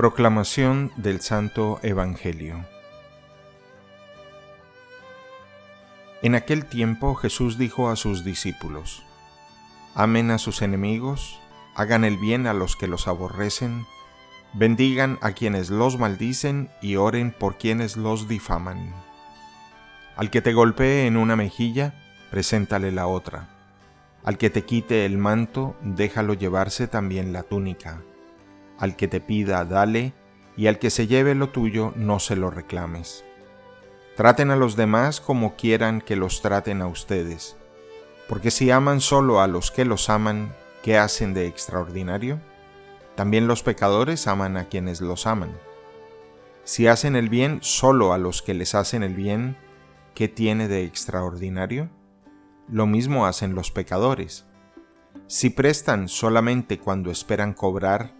Proclamación del Santo Evangelio En aquel tiempo Jesús dijo a sus discípulos, Amen a sus enemigos, hagan el bien a los que los aborrecen, bendigan a quienes los maldicen y oren por quienes los difaman. Al que te golpee en una mejilla, preséntale la otra. Al que te quite el manto, déjalo llevarse también la túnica. Al que te pida, dale, y al que se lleve lo tuyo, no se lo reclames. Traten a los demás como quieran que los traten a ustedes, porque si aman solo a los que los aman, ¿qué hacen de extraordinario? También los pecadores aman a quienes los aman. Si hacen el bien solo a los que les hacen el bien, ¿qué tiene de extraordinario? Lo mismo hacen los pecadores. Si prestan solamente cuando esperan cobrar,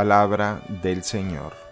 Palabra del Señor.